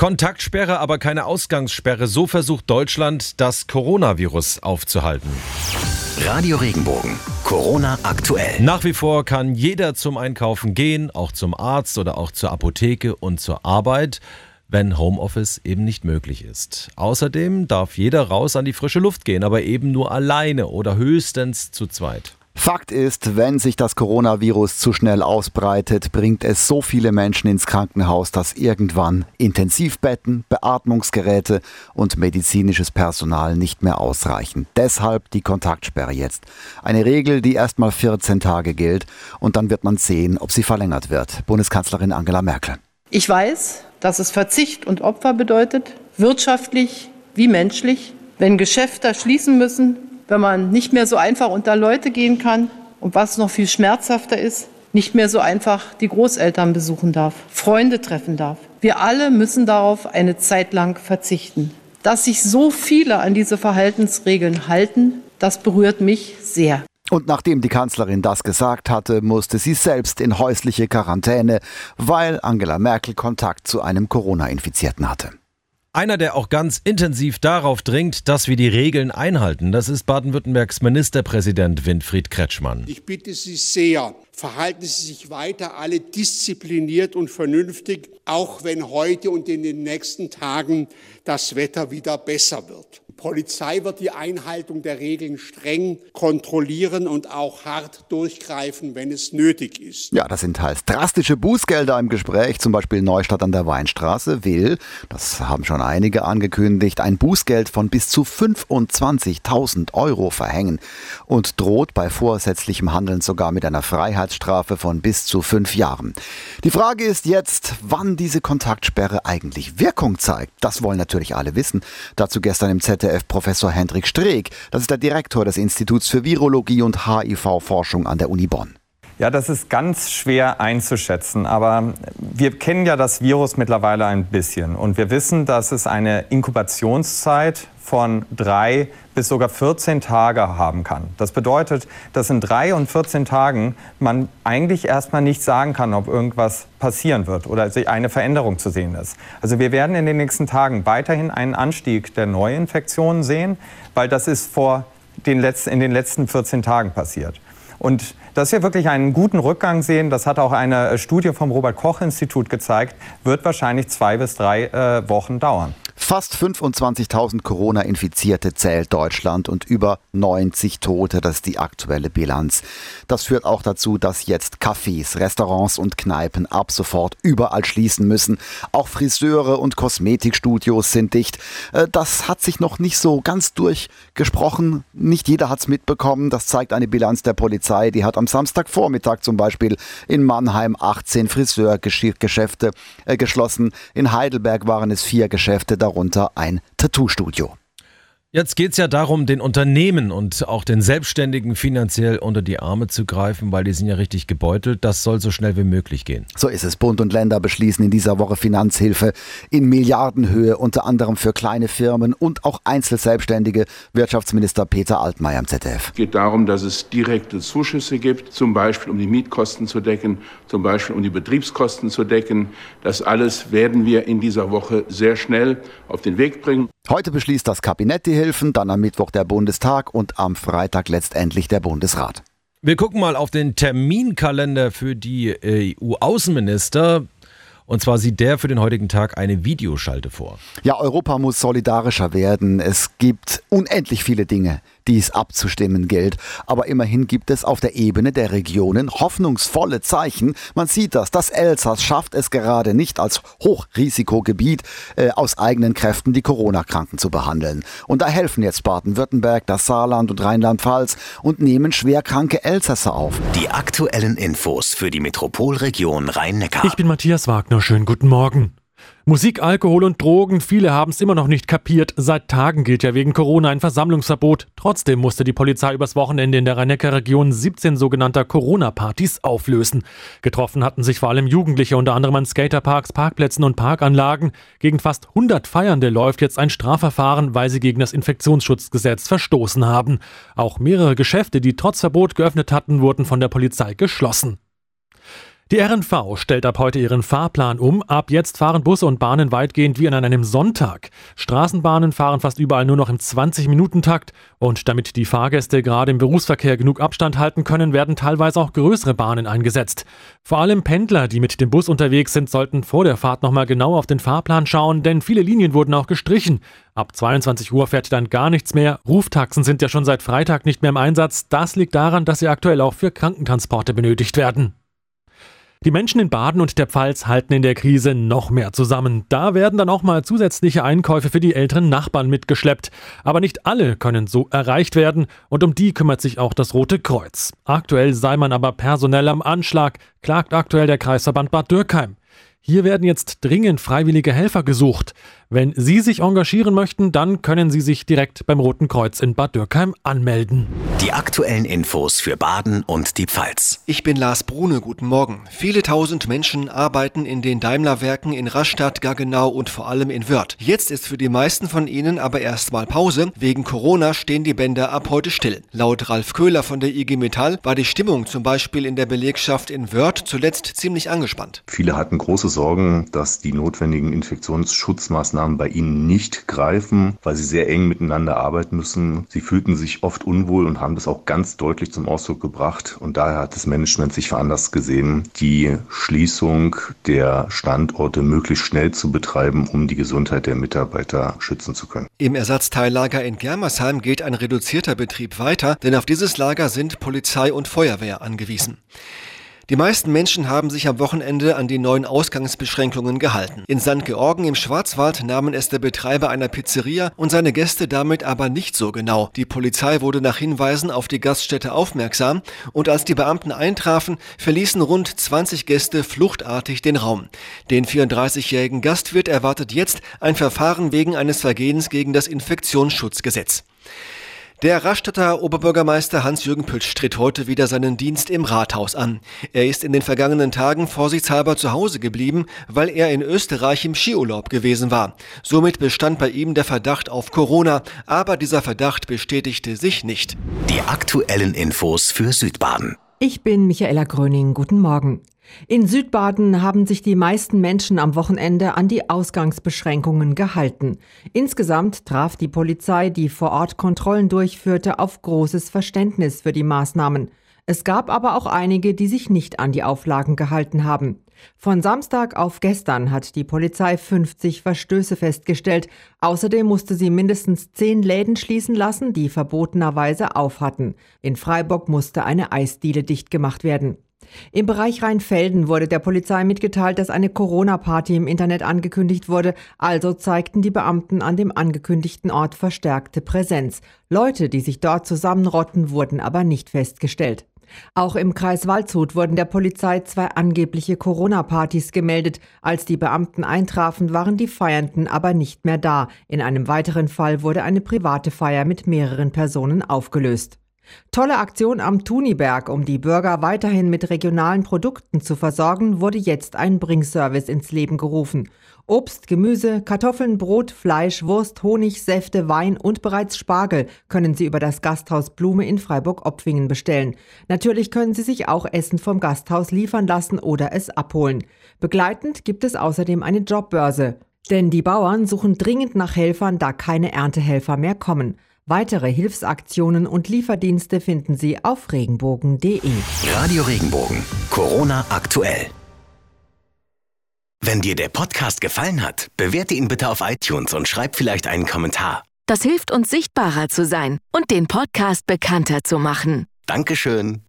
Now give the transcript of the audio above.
Kontaktsperre, aber keine Ausgangssperre. So versucht Deutschland, das Coronavirus aufzuhalten. Radio Regenbogen. Corona aktuell. Nach wie vor kann jeder zum Einkaufen gehen, auch zum Arzt oder auch zur Apotheke und zur Arbeit, wenn Homeoffice eben nicht möglich ist. Außerdem darf jeder raus an die frische Luft gehen, aber eben nur alleine oder höchstens zu zweit. Fakt ist, wenn sich das Coronavirus zu schnell ausbreitet, bringt es so viele Menschen ins Krankenhaus, dass irgendwann Intensivbetten, Beatmungsgeräte und medizinisches Personal nicht mehr ausreichen. Deshalb die Kontaktsperre jetzt. Eine Regel, die erst mal 14 Tage gilt und dann wird man sehen, ob sie verlängert wird. Bundeskanzlerin Angela Merkel. Ich weiß, dass es Verzicht und Opfer bedeutet, wirtschaftlich wie menschlich, wenn Geschäfte schließen müssen, wenn man nicht mehr so einfach unter Leute gehen kann und was noch viel schmerzhafter ist, nicht mehr so einfach die Großeltern besuchen darf, Freunde treffen darf. Wir alle müssen darauf eine Zeit lang verzichten. Dass sich so viele an diese Verhaltensregeln halten, das berührt mich sehr. Und nachdem die Kanzlerin das gesagt hatte, musste sie selbst in häusliche Quarantäne, weil Angela Merkel Kontakt zu einem Corona-Infizierten hatte. Einer, der auch ganz intensiv darauf dringt, dass wir die Regeln einhalten, das ist Baden-Württembergs Ministerpräsident Winfried Kretschmann. Ich bitte Sie sehr, verhalten Sie sich weiter alle diszipliniert und vernünftig, auch wenn heute und in den nächsten Tagen das Wetter wieder besser wird. Polizei wird die Einhaltung der Regeln streng kontrollieren und auch hart durchgreifen, wenn es nötig ist. Ja, das sind teils drastische Bußgelder im Gespräch. Zum Beispiel Neustadt an der Weinstraße will, das haben schon einige angekündigt, ein Bußgeld von bis zu 25.000 Euro verhängen und droht bei vorsätzlichem Handeln sogar mit einer Freiheitsstrafe von bis zu fünf Jahren. Die Frage ist jetzt, wann diese Kontaktsperre eigentlich Wirkung zeigt. Das wollen natürlich alle wissen. Dazu gestern im ZDF ZDF Professor Hendrik Streeck. Das ist der Direktor des Instituts für Virologie und HIV-Forschung an der Uni Bonn. Ja, das ist ganz schwer einzuschätzen, aber wir kennen ja das Virus mittlerweile ein bisschen und wir wissen, dass es eine Inkubationszeit von drei bis sogar 14 Tage haben kann. Das bedeutet, dass in drei und 14 Tagen man eigentlich erstmal nicht sagen kann, ob irgendwas passieren wird oder eine Veränderung zu sehen ist. Also wir werden in den nächsten Tagen weiterhin einen Anstieg der Neuinfektionen sehen, weil das ist vor den letzten, in den letzten 14 Tagen passiert. Und dass wir wirklich einen guten Rückgang sehen, das hat auch eine Studie vom Robert Koch Institut gezeigt, wird wahrscheinlich zwei bis drei äh, Wochen dauern. Fast 25.000 Corona-Infizierte zählt Deutschland und über 90 Tote, das ist die aktuelle Bilanz. Das führt auch dazu, dass jetzt Cafés, Restaurants und Kneipen ab sofort überall schließen müssen. Auch Friseure und Kosmetikstudios sind dicht. Äh, das hat sich noch nicht so ganz durchgesprochen. Nicht jeder hat es mitbekommen. Das zeigt eine Bilanz der Polizei. Die hat am Samstagvormittag zum Beispiel in Mannheim 18 Friseurgeschäfte äh, geschlossen. In Heidelberg waren es vier Geschäfte, darunter darunter ein Tattoo-Studio. Jetzt geht es ja darum, den Unternehmen und auch den Selbstständigen finanziell unter die Arme zu greifen, weil die sind ja richtig gebeutelt. Das soll so schnell wie möglich gehen. So ist es. Bund und Länder beschließen in dieser Woche Finanzhilfe in Milliardenhöhe, unter anderem für kleine Firmen und auch Einzelselbstständige. Wirtschaftsminister Peter Altmaier am ZDF. Es geht darum, dass es direkte Zuschüsse gibt, zum Beispiel um die Mietkosten zu decken, zum Beispiel um die Betriebskosten zu decken. Das alles werden wir in dieser Woche sehr schnell auf den Weg bringen. Heute beschließt das Kabinett die Hilfen, dann am Mittwoch der Bundestag und am Freitag letztendlich der Bundesrat. Wir gucken mal auf den Terminkalender für die EU-Außenminister. Und zwar sieht der für den heutigen Tag eine Videoschalte vor. Ja, Europa muss solidarischer werden. Es gibt unendlich viele Dinge, die es abzustimmen gilt. Aber immerhin gibt es auf der Ebene der Regionen hoffnungsvolle Zeichen. Man sieht das. Das Elsass schafft es gerade nicht als Hochrisikogebiet äh, aus eigenen Kräften die Corona-Kranken zu behandeln. Und da helfen jetzt Baden-Württemberg, das Saarland und Rheinland-Pfalz und nehmen schwerkranke Elsasser auf. Die aktuellen Infos für die Metropolregion Rhein-Neckar. Ich bin Matthias Wagner. Schönen guten Morgen. Musik, Alkohol und Drogen, viele haben es immer noch nicht kapiert. Seit Tagen gilt ja wegen Corona ein Versammlungsverbot. Trotzdem musste die Polizei übers Wochenende in der Rhein-Neckar-Region 17 sogenannter Corona-Partys auflösen. Getroffen hatten sich vor allem Jugendliche, unter anderem an Skaterparks, Parkplätzen und Parkanlagen. Gegen fast 100 Feiernde läuft jetzt ein Strafverfahren, weil sie gegen das Infektionsschutzgesetz verstoßen haben. Auch mehrere Geschäfte, die trotz Verbot geöffnet hatten, wurden von der Polizei geschlossen. Die RNV stellt ab heute ihren Fahrplan um. Ab jetzt fahren Busse und Bahnen weitgehend wie an einem Sonntag. Straßenbahnen fahren fast überall nur noch im 20-Minuten-Takt. Und damit die Fahrgäste gerade im Berufsverkehr genug Abstand halten können, werden teilweise auch größere Bahnen eingesetzt. Vor allem Pendler, die mit dem Bus unterwegs sind, sollten vor der Fahrt nochmal genau auf den Fahrplan schauen, denn viele Linien wurden auch gestrichen. Ab 22 Uhr fährt dann gar nichts mehr. Ruftaxen sind ja schon seit Freitag nicht mehr im Einsatz. Das liegt daran, dass sie aktuell auch für Krankentransporte benötigt werden. Die Menschen in Baden und der Pfalz halten in der Krise noch mehr zusammen. Da werden dann auch mal zusätzliche Einkäufe für die älteren Nachbarn mitgeschleppt. Aber nicht alle können so erreicht werden und um die kümmert sich auch das Rote Kreuz. Aktuell sei man aber personell am Anschlag, klagt aktuell der Kreisverband Bad Dürkheim. Hier werden jetzt dringend freiwillige Helfer gesucht. Wenn Sie sich engagieren möchten, dann können Sie sich direkt beim Roten Kreuz in Bad Dürkheim anmelden. Die aktuellen Infos für Baden und die Pfalz. Ich bin Lars Brune, guten Morgen. Viele tausend Menschen arbeiten in den Daimler-Werken in Rastatt, Gaggenau und vor allem in Wörth. Jetzt ist für die meisten von ihnen aber erstmal Pause. Wegen Corona stehen die Bänder ab heute still. Laut Ralf Köhler von der IG Metall war die Stimmung zum Beispiel in der Belegschaft in Wörth zuletzt ziemlich angespannt. Viele hatten große Sorgen, dass die notwendigen Infektionsschutzmaßnahmen Maßnahmen bei ihnen nicht greifen, weil sie sehr eng miteinander arbeiten müssen. Sie fühlten sich oft unwohl und haben das auch ganz deutlich zum Ausdruck gebracht. Und daher hat das Management sich veranlasst gesehen, die Schließung der Standorte möglichst schnell zu betreiben, um die Gesundheit der Mitarbeiter schützen zu können. Im Ersatzteillager in Germersheim geht ein reduzierter Betrieb weiter, denn auf dieses Lager sind Polizei und Feuerwehr angewiesen. Die meisten Menschen haben sich am Wochenende an die neuen Ausgangsbeschränkungen gehalten. In St. Georgen im Schwarzwald nahmen es der Betreiber einer Pizzeria und seine Gäste damit aber nicht so genau. Die Polizei wurde nach Hinweisen auf die Gaststätte aufmerksam und als die Beamten eintrafen, verließen rund 20 Gäste fluchtartig den Raum. Den 34-jährigen Gastwirt erwartet jetzt ein Verfahren wegen eines Vergehens gegen das Infektionsschutzgesetz. Der Rastatter Oberbürgermeister Hans-Jürgen Pütsch tritt heute wieder seinen Dienst im Rathaus an. Er ist in den vergangenen Tagen vorsichtshalber zu Hause geblieben, weil er in Österreich im Skiurlaub gewesen war. Somit bestand bei ihm der Verdacht auf Corona, aber dieser Verdacht bestätigte sich nicht. Die aktuellen Infos für Südbaden. Ich bin Michaela Gröning. Guten Morgen. In Südbaden haben sich die meisten Menschen am Wochenende an die Ausgangsbeschränkungen gehalten. Insgesamt traf die Polizei, die vor Ort Kontrollen durchführte, auf großes Verständnis für die Maßnahmen. Es gab aber auch einige, die sich nicht an die Auflagen gehalten haben. Von Samstag auf gestern hat die Polizei 50 Verstöße festgestellt. Außerdem musste sie mindestens zehn Läden schließen lassen, die verbotenerweise auf hatten. In Freiburg musste eine Eisdiele dicht gemacht werden. Im Bereich Rheinfelden wurde der Polizei mitgeteilt, dass eine Corona-Party im Internet angekündigt wurde, also zeigten die Beamten an dem angekündigten Ort verstärkte Präsenz. Leute, die sich dort zusammenrotten, wurden aber nicht festgestellt. Auch im Kreis Waldshut wurden der Polizei zwei angebliche Corona-Partys gemeldet. Als die Beamten eintrafen, waren die Feiernden aber nicht mehr da. In einem weiteren Fall wurde eine private Feier mit mehreren Personen aufgelöst. Tolle Aktion am Thuniberg, um die Bürger weiterhin mit regionalen Produkten zu versorgen, wurde jetzt ein Bringservice ins Leben gerufen. Obst, Gemüse, Kartoffeln, Brot, Fleisch, Wurst, Honig, Säfte, Wein und bereits Spargel können Sie über das Gasthaus Blume in Freiburg-Opfingen bestellen. Natürlich können Sie sich auch Essen vom Gasthaus liefern lassen oder es abholen. Begleitend gibt es außerdem eine Jobbörse. Denn die Bauern suchen dringend nach Helfern, da keine Erntehelfer mehr kommen. Weitere Hilfsaktionen und Lieferdienste finden Sie auf regenbogen.de. Radio Regenbogen. Corona aktuell. Wenn dir der Podcast gefallen hat, bewerte ihn bitte auf iTunes und schreib vielleicht einen Kommentar. Das hilft uns sichtbarer zu sein und den Podcast bekannter zu machen. Dankeschön.